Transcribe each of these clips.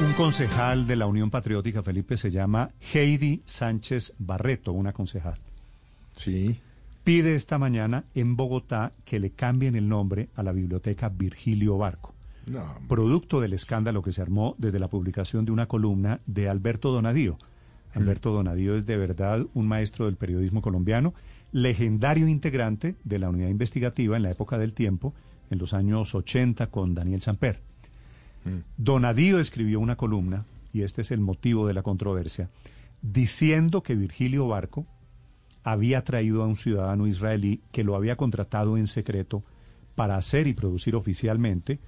Un concejal de la Unión Patriótica, Felipe, se llama Heidi Sánchez Barreto, una concejal. Sí. Pide esta mañana en Bogotá que le cambien el nombre a la biblioteca Virgilio Barco. No, Producto del escándalo que se armó desde la publicación de una columna de Alberto Donadío. Alberto Donadío es de verdad un maestro del periodismo colombiano, legendario integrante de la unidad investigativa en la época del tiempo, en los años 80 con Daniel Samper. Donadío escribió una columna, y este es el motivo de la controversia, diciendo que Virgilio Barco había traído a un ciudadano israelí que lo había contratado en secreto para hacer y producir oficialmente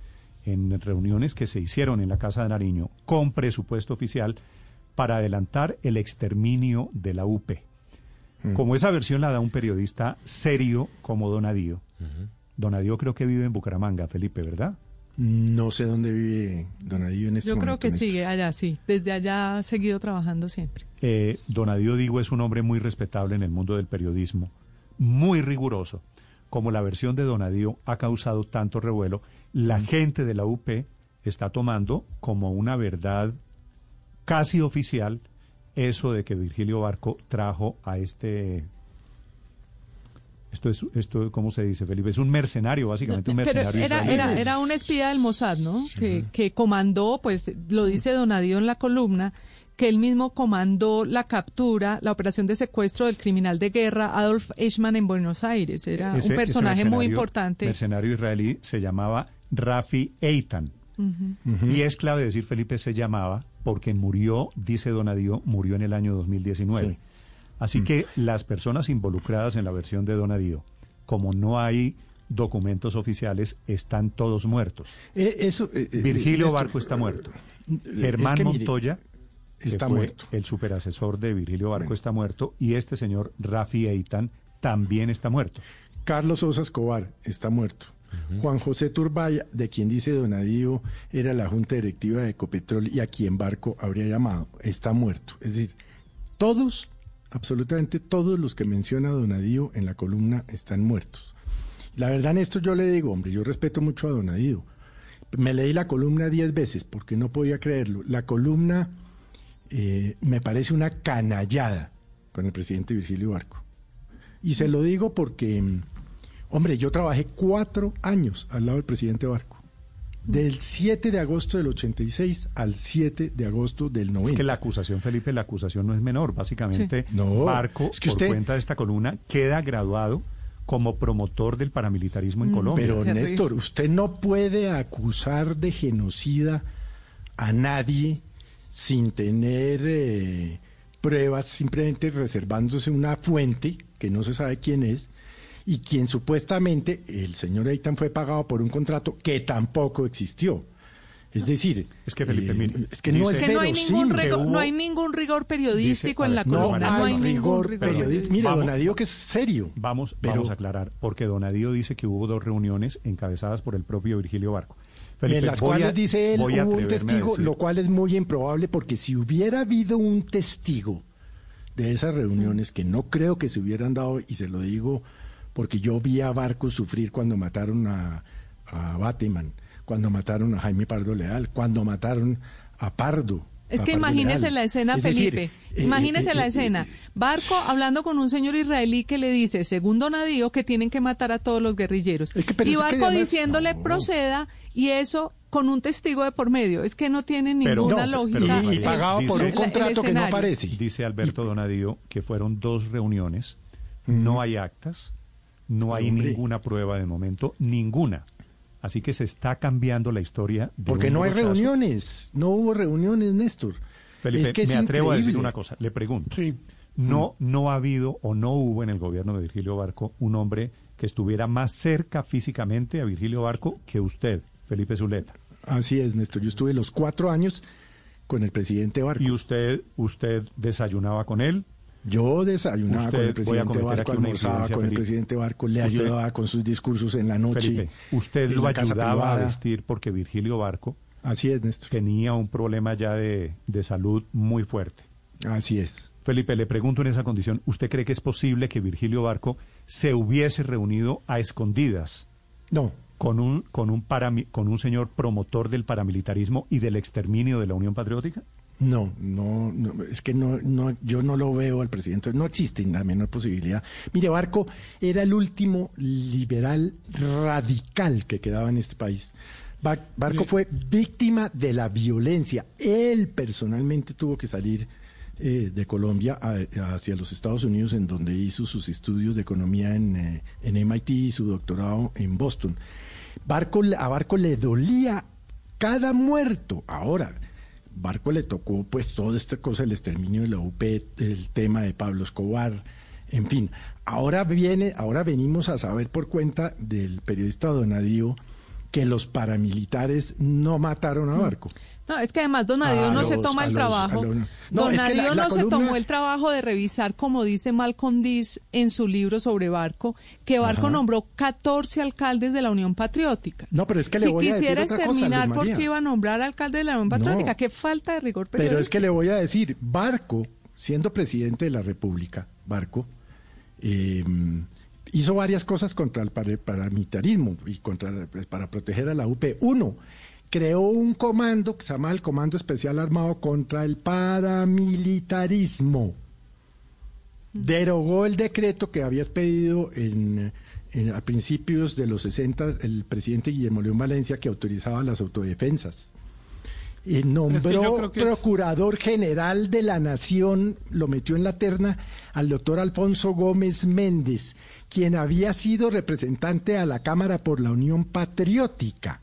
en reuniones que se hicieron en la Casa de Nariño con presupuesto oficial para adelantar el exterminio de la UP. Como esa versión la da un periodista serio como Donadío. Donadío creo que vive en Bucaramanga, Felipe, ¿verdad? No sé dónde vive Donadío en este Yo creo momento, que sigue allá, sí. Desde allá ha seguido trabajando siempre. Eh, Donadío Digo es un hombre muy respetable en el mundo del periodismo, muy riguroso. Como la versión de Donadío ha causado tanto revuelo, la gente de la UP está tomando como una verdad casi oficial eso de que Virgilio Barco trajo a este... Esto es, esto, ¿cómo se dice, Felipe? Es un mercenario, básicamente un Pero mercenario. era, israelí. era, era un espía del Mossad, ¿no? Que, que comandó, pues lo dice Donadío en la columna, que él mismo comandó la captura, la operación de secuestro del criminal de guerra Adolf Eichmann en Buenos Aires. Era Ese- un personaje muy importante. Mercenario israelí se llamaba Rafi Eitan. Y es clave decir, Felipe se llamaba porque murió, dice Donadío, murió en el año 2019. Sí. Así que las personas involucradas en la versión de Donadío, como no hay documentos oficiales, están todos muertos. Eh, eso, eh, eh, Virgilio Barco está muerto. Germán es que mire, Montoya, que está fue muerto. el superasesor de Virgilio Barco, Bueno. está muerto. Y este señor Rafi Eitan también está muerto. Carlos Sosa Escobar está muerto. Juan José Turbaya, de quien dice Donadío era la junta directiva de Ecopetrol y a quien Barco habría llamado, está muerto. Es decir, todos, absolutamente todos los que menciona Donadío en la columna están muertos. La verdad, Néstor, yo le digo, hombre, yo respeto mucho a Donadío. Me leí la columna diez veces porque no podía creerlo. La columna eh, me parece una canallada con el presidente Virgilio Barco. Y se lo digo porque, mm, hombre, yo trabajé cuatro años al lado del presidente Barco. Del 7 de agosto del 86 al 7 de agosto del 90. Es que la acusación, Felipe, la acusación no es menor. Básicamente, Sí. No, Barco, es que por usted- cuenta de esta columna, queda graduado como promotor del paramilitarismo en Colombia. Pero. Néstor, usted no puede acusar de genocida a nadie sin tener eh, pruebas, simplemente reservándose una fuente que no se sabe quién es y quien supuestamente el señor Eitan fue pagado por un contrato que tampoco existió. Es decir, Es que, Felipe, eh, mire, es que no dice- es que no hay, ningún rigor, hubo- no hay ningún rigor periodístico Dice- en la No columna. hay No hay ningún rigor periodístico. Mire. Donadío que es serio. Vamos, Pero- vamos a aclarar, porque Donadío dice que hubo dos reuniones encabezadas por el propio Virgilio Barco. Felipe, en las cuales a- dice él hubo un testigo, lo cual es muy improbable porque si hubiera habido un testigo de esas reuniones que no creo que se hubieran dado y se lo digo porque yo vi a Barco sufrir cuando mataron a, a Bateman, cuando mataron a Jaime Pardo Leal, cuando mataron a Pardo. Es que imagínese la escena, Es decir, Felipe. eh, imagínese eh, la eh, escena. eh, Barco hablando con un señor israelí que le dice, según Donadío, que tienen que matar a todos los guerrilleros. Es que, pero y es que Barco además- diciéndole no. proceda y eso con un testigo de por medio. Es que no tiene Pero- ninguna no, lógica. pero- y, y pagado por dice- un el- el contrato que no aparece. Dice Alberto Donadío que fueron dos reuniones, no hay actas, no hay Hombre. ninguna prueba de momento, ninguna. Así que se está cambiando la historia. de Porque no hay reuniones, no hubo reuniones, Néstor. Felipe, es que es me atrevo a decir una cosa, le pregunto. Sí. No, no ha habido o no hubo en el gobierno de Virgilio Barco un hombre que estuviera más cerca físicamente a Virgilio Barco que usted, Felipe Zuleta. Así es, Néstor. Yo estuve los cuatro años con el presidente Barco. ¿Y usted, usted desayunaba con él? Yo desayunaba con el presidente Barco, almorzaba con el presidente Barco, le Usted- ayudaba con sus discursos en la noche. Felipe, usted lo ayudaba a vestir porque Virgilio Barco Así es, Néstor. tenía un problema ya de, de salud muy fuerte. Así es. Felipe, le pregunto en esa condición, ¿usted cree que es posible que Virgilio Barco se hubiese reunido a escondidas No, con un, con un, con un señor promotor del paramilitarismo y del exterminio de la Unión Patriótica? No, no, no, es que no, no, yo no lo veo al presidente, no existe la menor posibilidad. Mire, Barco era el último liberal radical que quedaba en este país. Ba- Barco fue víctima de la violencia. Él personalmente tuvo que salir eh, de Colombia a- hacia los Estados Unidos, en donde hizo sus estudios de economía en, eh, en MIT y su doctorado en Boston. Barco, a Barco le dolía cada muerto. Ahora, Barco le tocó pues toda esta cosa, el exterminio de la UP, el tema de Pablo Escobar, en fin. Ahora viene, ahora venimos a saber por cuenta del periodista Donadío que los paramilitares no mataron a Barco. No, es que además Donadío A no se toma el los- trabajo. los- No, es que Donadío la- la no se tomó el trabajo de revisar, como dice Malcolm Diz en su libro sobre Barco, que Barco Ajá. nombró 14 alcaldes de la Unión Patriótica. No, pero es que le si voy a decir quisiera otra cosa, exterminar, Luz ¿por María. qué iba a nombrar alcalde de la Unión No. Patriótica? Qué falta de rigor Pero es que le voy a decir, Barco, siendo presidente de la República, Barco, eh, hizo varias cosas contra el para- paramilitarismo y contra pues, para proteger a la UP. Uno, creó un comando que se llama el Comando Especial Armado contra el paramilitarismo. Derogó el decreto que había expedido en, en- a principios de los 60 el presidente Guillermo León Valencia que autorizaba las autodefensas. Eh, nombró que es- procurador general de la nación, lo metió en la terna al doctor Alfonso Gómez Méndez, quien había sido representante a la Cámara por la Unión Patriótica,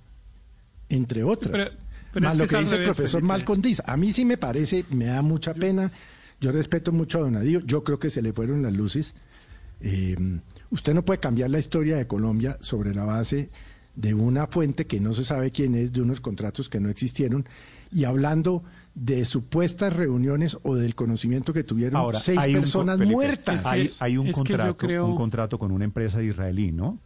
entre otras. Pero- pero Más es lo que dice el profesor Felipe. Malcolm Diz. A mí sí me parece, me da mucha pena. Yo respeto mucho a Donadío. Yo creo que se le fueron las luces. Eh, usted no puede cambiar la historia de Colombia sobre la base de una fuente que no se sabe quién es, de unos contratos que no existieron, y hablando de supuestas reuniones o del conocimiento que tuvieron Ahora, seis un personas Felipe, muertas. Hay, un, contrato, creo- un contrato con una empresa israelí, ¿no?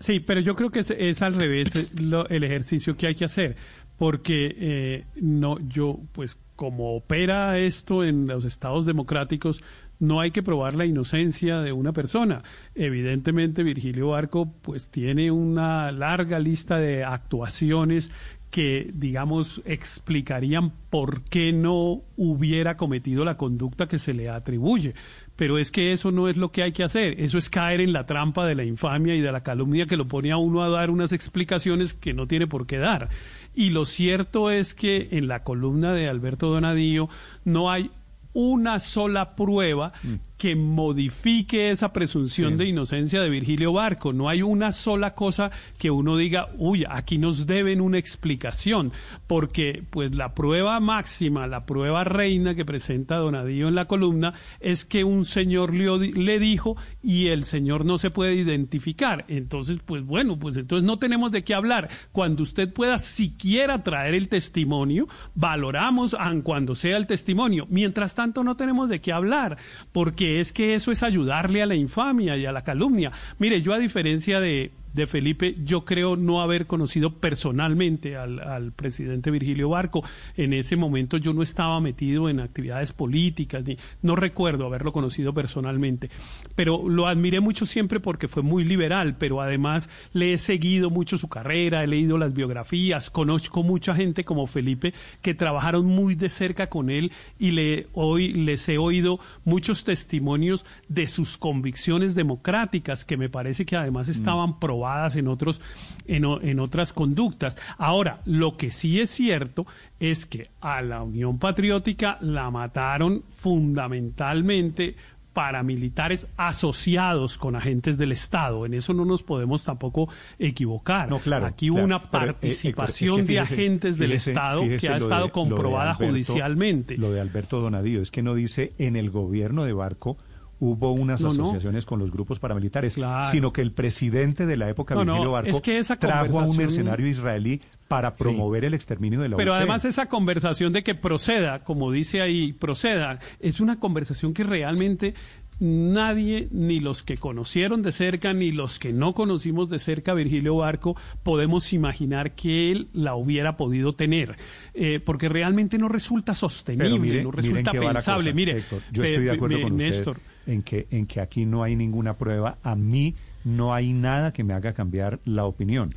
Sí, pero yo creo que es, es al revés es lo- el ejercicio que hay que hacer, porque eh, no, yo, pues, como opera esto en los estados democráticos, no hay que probar la inocencia de una persona. Evidentemente, Virgilio Barco, pues, tiene una larga lista de actuaciones que, digamos, explicarían por qué no hubiera cometido la conducta que se le atribuye. Pero es que eso no es lo que hay que hacer. Eso es caer en la trampa de la infamia y de la calumnia que lo pone a uno a dar unas explicaciones que no tiene por qué dar. Y lo cierto es que en la columna de Alberto Donadío no hay una sola prueba que modifique esa presunción Sí. de inocencia de Virgilio Barco. No hay una sola cosa que uno diga, uy, aquí nos deben una explicación, porque pues la prueba máxima, la prueba reina que presenta Donadío en la columna es que un señor le, le dijo y el señor no se puede identificar. Entonces, pues bueno, pues entonces no tenemos de qué hablar. Cuando usted pueda siquiera traer el testimonio, valoramos aun cuando sea el testimonio. Mientras tanto, no tenemos de qué hablar, porque es que eso es ayudarle a la infamia y a la calumnia. Mire, yo a diferencia de, de Felipe, yo creo no haber conocido personalmente al, presidente Virgilio Barco. En ese momento yo no estaba metido en actividades políticas, ni no recuerdo haberlo conocido personalmente, pero lo admiré mucho siempre porque fue muy liberal, pero además le he seguido mucho su carrera, he leído las biografías, conozco mucha gente como Felipe que trabajaron muy de cerca con él y le hoy les he oído muchos testimonios de sus convicciones democráticas que me parece que además estaban probadas en otros en, en otras conductas. Ahora, lo que sí es cierto es que a la Unión Patriótica la mataron fundamentalmente paramilitares asociados con agentes del Estado. En eso no nos podemos tampoco equivocar. No, claro, Aquí hubo claro, una pero, eh, eh, participación es que de agentes del fíjese- Estado fíjese que ha estado de- lo de comprobada Alberto- judicialmente. Lo de Alberto Donadío es que no dice en el gobierno de Barco hubo unas No, no. asociaciones con los grupos paramilitares, Claro. sino que el presidente de la época, No, Virgilio Barco, es que esa trajo a un mercenario israelí para promover el exterminio de la Pero UP. además esa conversación de que proceda, como dice ahí, proceda, es una conversación que realmente nadie, ni los que conocieron de cerca, ni los que no conocimos de cerca a Virgilio Barco, podemos imaginar que él la hubiera podido tener, Eh, porque realmente no resulta sostenible, mire, no resulta pensable. cosa, Mire, Héctor, yo pe- estoy de acuerdo con usted Néstor, en que, en que aquí no hay ninguna prueba. A mí no hay nada que me haga cambiar la opinión.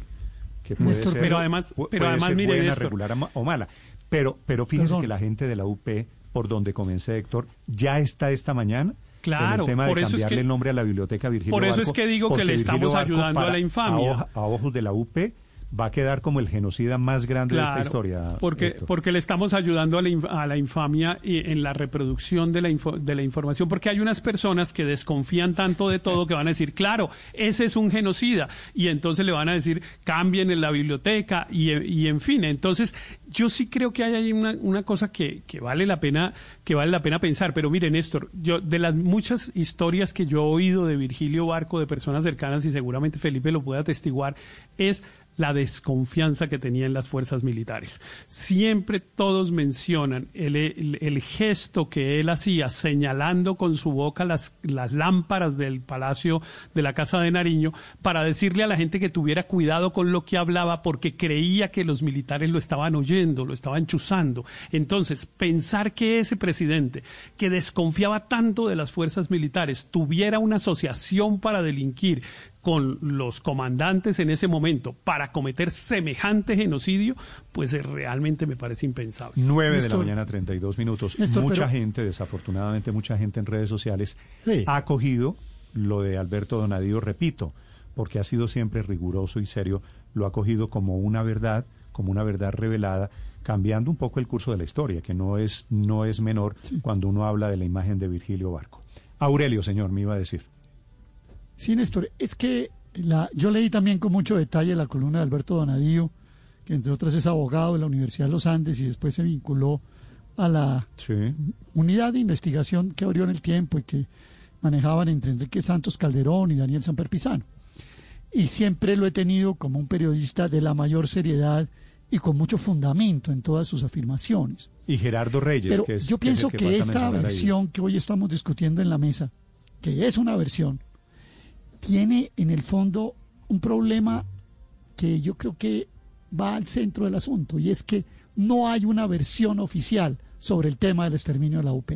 Que puede Néstor, ser, pero además- pero puede además, ser mire, buena, Néstor. regular o mala. Pero, pero fíjese Perdón. que la gente de la UP, por donde comencé, Héctor, ya está esta mañana. Claro, en el tema por de eso es cambiarle que- el nombre a la biblioteca Virgilio por eso es que digo que le estamos Barco ayudando a la infamia. A ojos de la UP va a quedar como el genocida más grande de esta historia. Porque, Héctor. porque le estamos ayudando a la, inf- a la infamia y en la reproducción de la, info- de la información, porque hay unas personas que desconfían tanto de todo que van a decir, claro, ese es un genocida, y entonces le van a decir, cambien en la biblioteca, y, y en fin, entonces yo sí creo que hay ahí una, una cosa que, que vale la pena, que vale la pena pensar, pero mire, Néstor, yo, de las muchas historias que yo he oído de Virgilio Barco, de personas cercanas, y seguramente Felipe lo puede atestiguar, es la desconfianza que tenía en las fuerzas militares. Siempre todos mencionan el, el- el gesto que él hacía señalando con su boca las, las lámparas del palacio de la Casa de Nariño para decirle a la gente que tuviera cuidado con lo que hablaba porque creía que los militares lo estaban oyendo, lo estaban chuzando. Entonces, pensar que ese presidente que desconfiaba tanto de las fuerzas militares tuviera una asociación para delinquir con los comandantes en ese momento para cometer semejante genocidio, pues eh, realmente me parece impensable. 9 de la mañana, 32 minutos. Néstor, mucha pero- gente, desafortunadamente, mucha gente en redes sociales Sí. ha acogido lo de Alberto Donadío, repito, porque ha sido siempre riguroso y serio, lo ha cogido como una verdad, como una verdad revelada, cambiando un poco el curso de la historia, que no es, no es menor cuando uno habla de la imagen de Virgilio Barco. Aurelio, señor, me iba a decir. Sí, Néstor, es que la, yo leí también con mucho detalle la columna de Alberto Donadío, que entre otras es abogado de la Universidad de los Andes y después se vinculó a la Sí. unidad de investigación que abrió en el tiempo y que manejaban entre Enrique Santos Calderón y Daniel Samper Pizano. Y siempre lo he tenido como un periodista de la mayor seriedad y con mucho fundamento en todas sus afirmaciones. Y Gerardo Reyes, Pero que es yo pienso que que, esta ahí. versión que hoy estamos discutiendo en la mesa, que es una versión, tiene en el fondo un problema que yo creo que va al centro del asunto, y es que no hay una versión oficial sobre el tema del exterminio de la UP.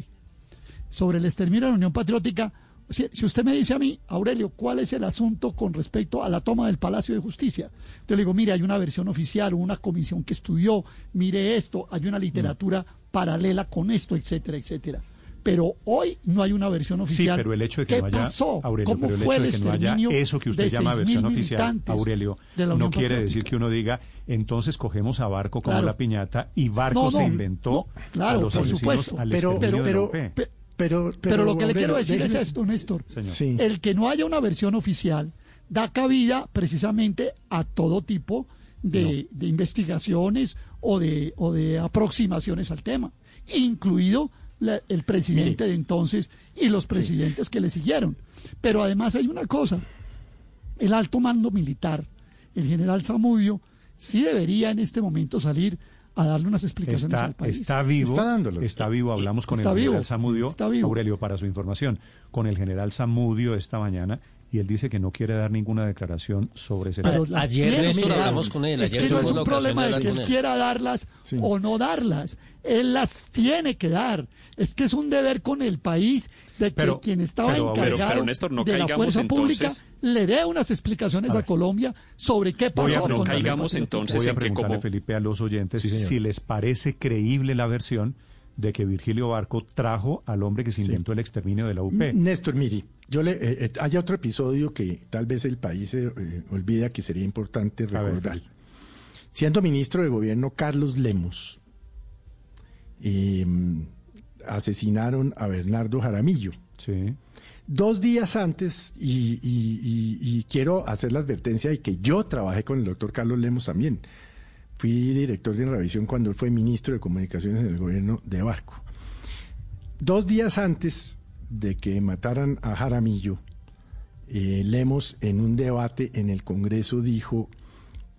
Sobre el exterminio de la Unión Patriótica, si, usted me dice a mí, Aurelio, ¿cuál es el asunto con respecto a la toma del Palacio de Justicia? Yo le digo, mire, hay una versión oficial, una comisión que estudió, mire esto, hay una literatura paralela con esto, etcétera, etcétera. Pero hoy no hay una versión Sí, oficial. pero el hecho de que ¿Qué no haya, pasó? Aurelio, ¿Cómo pero el fue hecho el de que no haya eso que usted de llama 6.000 versión oficial, militantes Aurelio, de la no quiere decir que uno diga, entonces cogemos a Barco como Claro. la piñata y Barco No, no, se inventó no, claro, a los por supuesto. al Pero- pero- pero- lo que le quiero decir es esto, Néstor. Señor. Sí. El que no haya una versión oficial da cabida precisamente a todo tipo de, de investigaciones o de, o de aproximaciones al tema, incluido la- el presidente de entonces y los presidentes que le siguieron. Pero además hay una cosa, el alto mando militar, el general Zamudio, sí debería en este momento salir a darle unas explicaciones Está, al país. está vivo, Está dándolas. está vivo. Hablamos con Está el general Zamudio, está vivo. Aurelio, para su información, con el general Zamudio esta mañana y él dice que no quiere dar ninguna declaración sobre ese Pero tema. Ayer, tiene Néstor, hablamos con él, Es ayer que no es un problema de que él él. quiera darlas Sí. o no darlas. Él las tiene que dar. Es que es un deber con el país de que Pero- quien estaba pero- pero- encargado pero, Néstor, no de la fuerza entonces- pública le dé unas explicaciones a, Colombia sobre qué Voy a pasó no con caigamos entonces Voy a en que como- Felipe, a los oyentes si les parece creíble la versión de que Virgilio Barco trajo al hombre que se inventó el exterminio de la UP. Néstor, mire, yo le, eh, eh, hay otro episodio que tal vez el país se eh, olvida que sería importante recordar. Siendo ministro de gobierno Carlos Lemos, eh, asesinaron a Bernardo Jaramillo. Sí. Dos días antes, y, y- y- y quiero hacer la advertencia de que yo trabajé con el doctor Carlos Lemos también. Fui director de revisión cuando él fue ministro de Comunicaciones en el gobierno de Barco. Dos días antes de que mataran a Jaramillo, eh, Lemos en un debate en el Congreso dijo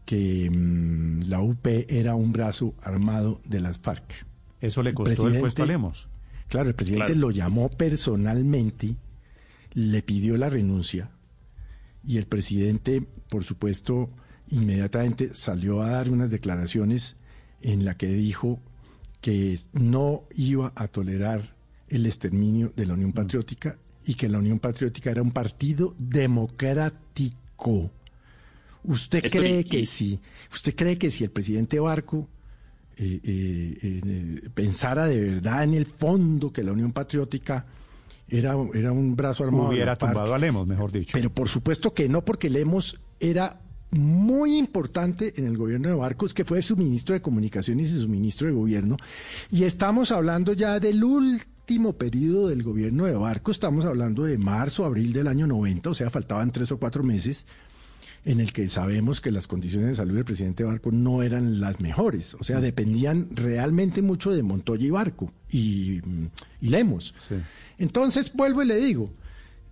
que mm, la UP era un brazo armado de las FARC. Eso le costó el puesto a Lemos. Claro, el presidente Claro. lo llamó personalmente, le pidió la renuncia y el presidente, por supuesto, inmediatamente salió a dar unas declaraciones en la que dijo que no iba a tolerar el exterminio de la Unión Patriótica y que la Unión Patriótica era un partido democrático. ¿Usted cree que sí? ¿Usted cree que si el presidente Barco eh, eh, eh, pensara de verdad en el fondo que la Unión Patriótica era, era un brazo armado Hubiera tumbado a Lemos, mejor dicho. Pero por supuesto que no, porque Lemos era muy importante en el gobierno de Barcos, que fue su ministro de Comunicaciones y su ministro de Gobierno. Y estamos hablando ya del último periodo del gobierno de Barcos, estamos hablando de marzo, abril del año 90, o sea, faltaban tres o cuatro meses en el que sabemos que las condiciones de salud del presidente Barco no eran las mejores, o sea, dependían realmente mucho de Montoya y Barco y, y Lemos. Sí. Entonces, vuelvo y le digo,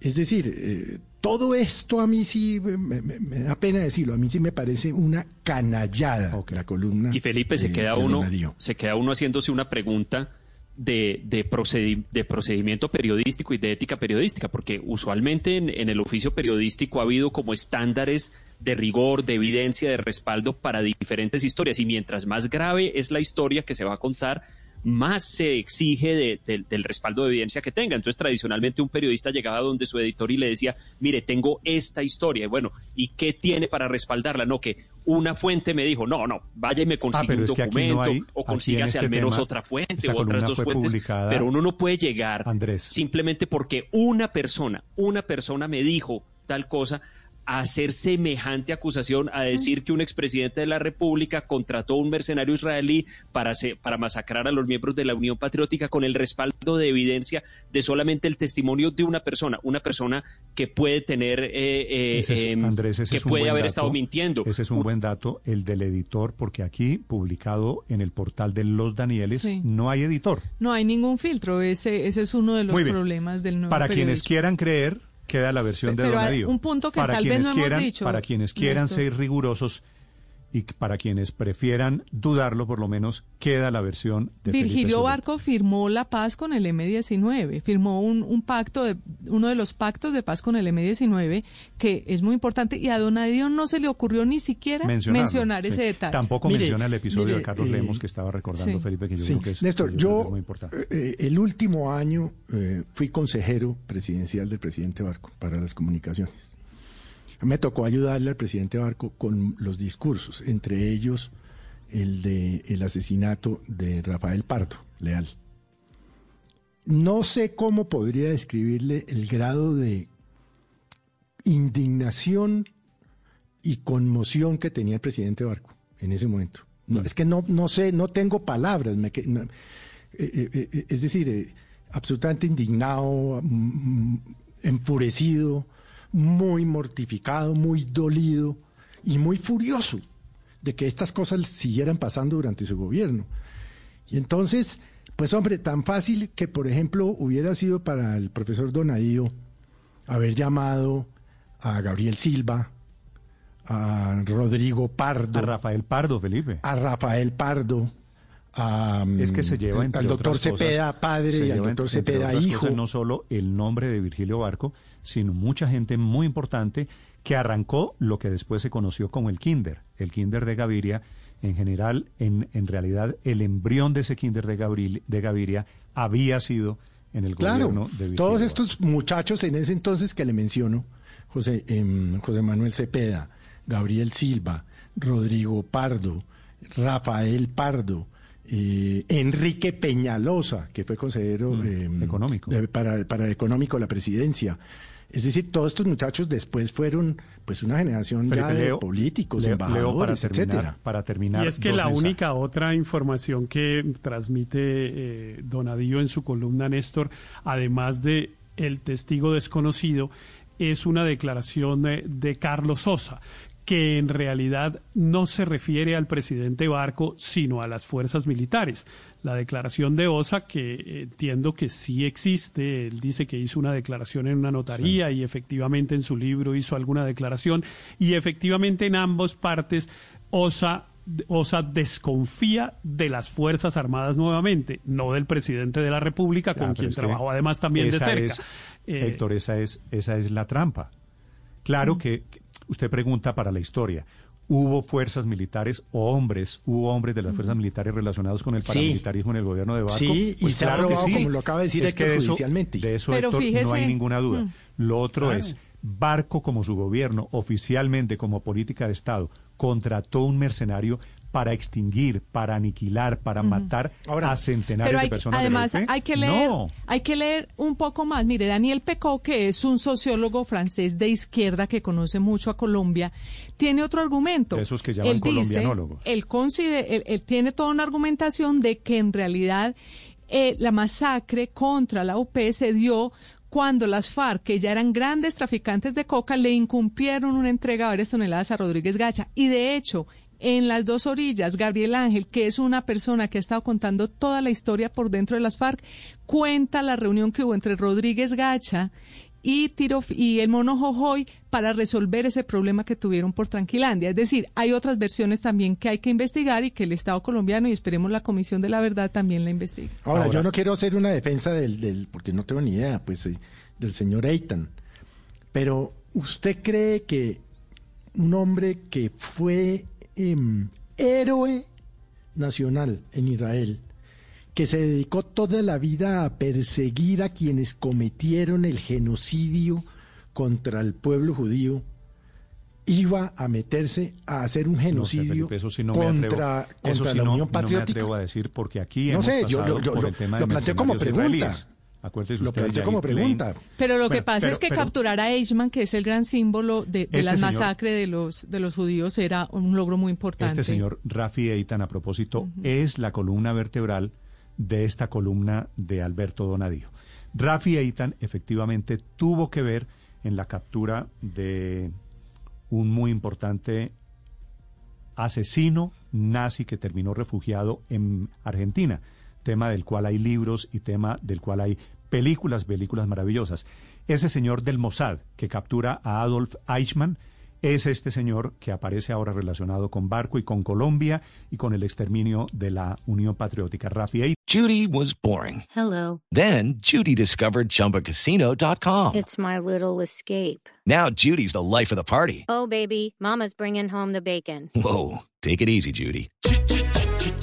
es decir, eh, todo esto a mí sí me, me- me da pena decirlo, a mí sí me parece una canallada la columna. Y Felipe se queda uno, se queda uno haciéndose una pregunta de, de, procedi- de procedimiento periodístico y de ética periodística, porque usualmente en, en el oficio periodístico ha habido como estándares de rigor, de evidencia, de respaldo para diferentes historias. Y mientras más grave es la historia que se va a contar, más se exige de- de- del respaldo de evidencia que tenga. Entonces, tradicionalmente un periodista llegaba donde su editor y le decía, mire, tengo esta historia. Y bueno, ¿y qué tiene para respaldarla? No, que una fuente me dijo, no, no, vaya y me consiga Ah, un no documento hay- o consígase en al este menos tema, otra fuente o otras dos fue fuentes. Pero uno no puede llegar Andrés. simplemente porque una persona, una persona me dijo tal cosa a hacer semejante acusación, a decir que un expresidente de la República contrató a un mercenario israelí para, se- para masacrar a los miembros de la Unión Patriótica con el respaldo de evidencia de solamente el testimonio de una persona, una persona que puede tener, eh, eh, Ese es- em, Andrés, ese que es un puede haber dato. estado mintiendo. Ese es un buen dato, el del editor, porque aquí, publicado en el portal de Los Danieles, Sí. no hay editor. No hay ningún filtro, ese, ese es uno de los problemas del nuevo Para quienes quieran creer, queda la versión de Pero Donadío. un punto que para tal vez quienes hemos quieran, dicho, Para quienes quieran Néstor. ser rigurosos y para quienes prefieran dudarlo, por lo menos queda la versión de Virgilio. Barco firmó la paz con el M19, firmó un, un pacto, de, uno de los pactos de paz con el M19, que es muy importante, y a Donadío no se le ocurrió ni siquiera Mencionarlo, mencionar sí. ese detalle. Tampoco Mire, menciona el episodio mire, de Carlos eh, Lemos que estaba recordando sí. Felipe, que yo Sí, creo que es, Néstor, que yo muy importante. eh, el último año eh, fui consejero presidencial del presidente Barco para las comunicaciones. Me tocó ayudarle al presidente Barco con los discursos, entre ellos el de el asesinato de Rafael Pardo, Leal. No sé cómo podría describirle el grado de indignación y conmoción que tenía el presidente Barco en ese momento. No, es que no, no sé, no tengo palabras. me que- no, eh, eh, eh, es decir, eh, absolutamente indignado, mm, enfurecido, muy mortificado, muy dolido y muy furioso de que estas cosas siguieran pasando durante su gobierno. Y entonces, pues hombre, tan fácil que, por ejemplo, hubiera sido para el profesor Donadío haber llamado a Gabriel Silva, a Rodrigo Pardo, A Rafael Pardo, Felipe. a Rafael Pardo, a, Es que se lleva entre al doctor otras cosas- Cepeda se padre y al doctor entre Cepeda hijo. cosas, no solo el nombre de Virgilio Barco, sino mucha gente muy importante que arrancó lo que después se conoció como el Kinder, el Kinder de Gaviria. En general, en, en realidad, el embrión de ese Kinder de, Gabriel, de Gaviria había sido en el Claro, gobierno de Virgilio todos Barco. estos muchachos en ese entonces que le menciono, José, em, José Manuel Cepeda, Gabriel Silva, Rodrigo Pardo, Rafael Pardo, eh, Enrique Peñalosa, que fue consejero em, económico. de- para, para económico la presidencia. Es decir, todos estos muchachos después fueron pues una generación ya de leo- políticos, leo- leo para embajadores, terminar, etcétera. para terminar Y es que la mensajes. única otra información que transmite eh, Donadío en su columna Néstor, además de el testigo desconocido, es una declaración de, de Carlos Sosa, que en realidad no se refiere al presidente Barco, sino a las fuerzas militares. La declaración de Osa, que entiendo que sí existe, él dice que hizo una declaración en una notaría y efectivamente en su libro hizo alguna declaración y efectivamente en ambas partes Osa Osa desconfía de las Fuerzas Armadas nuevamente, no del presidente de la República, con quien trabajó además también de cerca. Eh, Héctor, esa es, esa es la trampa. Claro que, usted pregunta para la historia. ¿Hubo fuerzas militares o hombres, hubo hombres de las fuerzas militares relacionados con el paramilitarismo en el gobierno de Barco? Sí, y pues se ha probado, como lo acaba de decir es que de eso, De eso, Héctor, no hay ninguna duda. Mm. Lo otro es, Barco como su gobierno, oficialmente como política de Estado, contrató un mercenario para extinguir, para aniquilar, para matar a centenares de personas. Además, hay que leer, hay que leer un poco más. Mire, Daniel Pecó, que es un sociólogo francés de izquierda que conoce mucho a Colombia, tiene otro argumento. esos que llaman él colombianólogos. él, él, tiene toda una argumentación de que en realidad eh, la masacre contra la UP se dio cuando las FARC, que ya eran grandes traficantes de coca, le incumplieron una entrega de varias toneladas a Rodríguez Gacha. Y de hecho, en las dos orillas, Gabriel Ángel, que es una persona que ha estado contando toda la historia por dentro de las FARC, cuenta la reunión que hubo entre Rodríguez Gacha y, Tiro, y el mono Jojoy para resolver ese problema que tuvieron por Tranquilandia. Es decir, hay otras versiones también que hay que investigar y que el Estado colombiano y esperemos la Comisión de la Verdad también la investigue. Ahora, yo no quiero hacer una defensa del, del porque no tengo ni idea, pues, eh, del señor Eitan, pero ¿usted cree que un hombre que fue Em, héroe nacional en Israel, que se dedicó toda la vida a perseguir a quienes cometieron el genocidio contra el pueblo judío, iba a meterse a hacer un genocidio contra, la Unión Patriótica. No me atrevo a decir porque aquí no sé, yo, lo planteo como pregunta. Acuérdese lo planteé como pregunta. Pero lo que pasa es que capturar a Eichmann, que es el gran símbolo de, de la masacre de los, de los judíos, era un logro muy importante. Este señor Rafi Eitan, a propósito, es la columna vertebral de esta columna de Alberto Donadío. Rafi Eitan efectivamente tuvo que ver en la captura de un muy importante asesino nazi que terminó refugiado en Argentina tema del cual hay libros y tema del cual hay películas, películas maravillosas. Ese señor del Mossad que captura a Adolf Eichmann es este señor que aparece ahora relacionado con Barco y con Colombia y con el exterminio de la Unión Patriótica. Rafi Judy was boring. Hello. Then Judy discovered chumbacasino.com. It's my little escape. Now Judy's the life of the party. Oh baby, mama's bringing home the bacon. Whoa, take it easy Judy.